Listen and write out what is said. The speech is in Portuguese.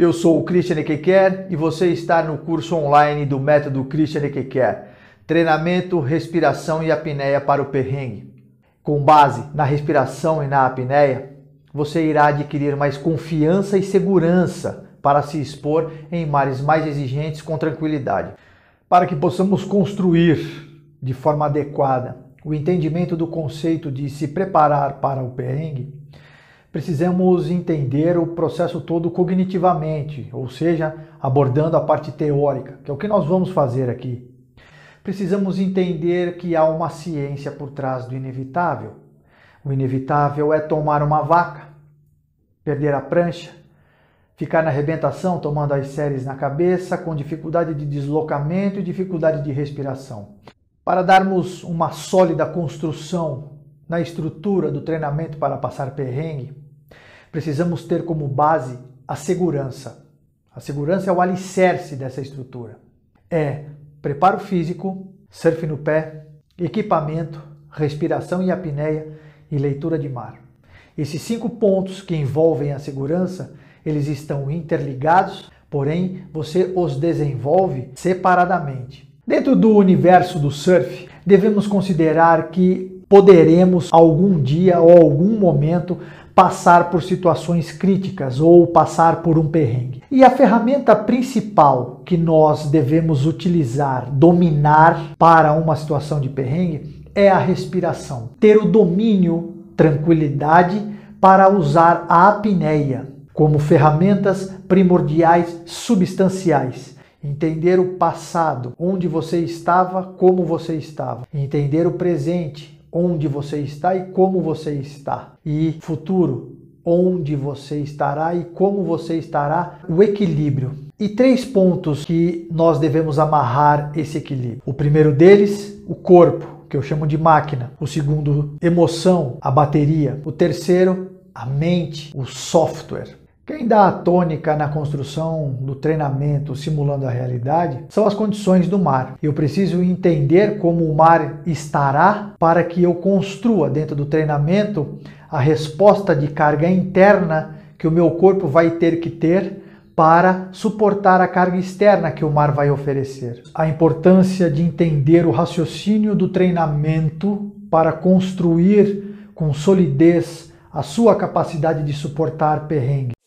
Eu sou o Christian Ekequer e você está no curso online do método Christian Ekequer. Treinamento, respiração e apneia para o perrengue. Com base na respiração e na apneia, você irá adquirir mais confiança e segurança para se expor em mares mais exigentes com tranquilidade. Para que possamos construir de forma adequada o entendimento do conceito de se preparar para o perrengue, precisamos entender o processo todo cognitivamente, ou seja, abordando a parte teórica, que é o que nós vamos fazer aqui. Precisamos entender que há uma ciência por trás do inevitável. O inevitável é tomar uma vaca, perder a prancha, ficar na arrebentação tomando as séries na cabeça, com dificuldade de deslocamento e dificuldade de respiração. Para darmos uma sólida construção na estrutura do treinamento para passar perrengue, precisamos ter como base a segurança. A segurança é o alicerce dessa estrutura. É preparo físico, surf no pé, equipamento, respiração e apneia e leitura de mar. Esses cinco pontos que envolvem a segurança, eles estão interligados, porém você os desenvolve separadamente. Dentro do universo do surf, devemos considerar que poderemos algum dia ou algum momento passar por situações críticas ou passar por um perrengue. E a ferramenta principal que nós devemos utilizar, dominar para uma situação de perrengue é a respiração. Ter o domínio, tranquilidade para usar a apneia como ferramentas primordiais substanciais. Entender o passado, onde você estava, como você estava. Entender o presente, onde você está e como você está. E futuro, onde você estará e como você estará, o equilíbrio. E três pontos que nós devemos amarrar esse equilíbrio. O primeiro deles, o corpo, que eu chamo de máquina. O segundo, emoção, a bateria. O terceiro, a mente, o software. Quem dá a tônica na construção do treinamento simulando a realidade são as condições do mar. Eu preciso entender como o mar estará para que eu construa dentro do treinamento a resposta de carga interna que o meu corpo vai ter que ter para suportar a carga externa que o mar vai oferecer. A importância de entender o raciocínio do treinamento para construir com solidez a sua capacidade de suportar perrengue.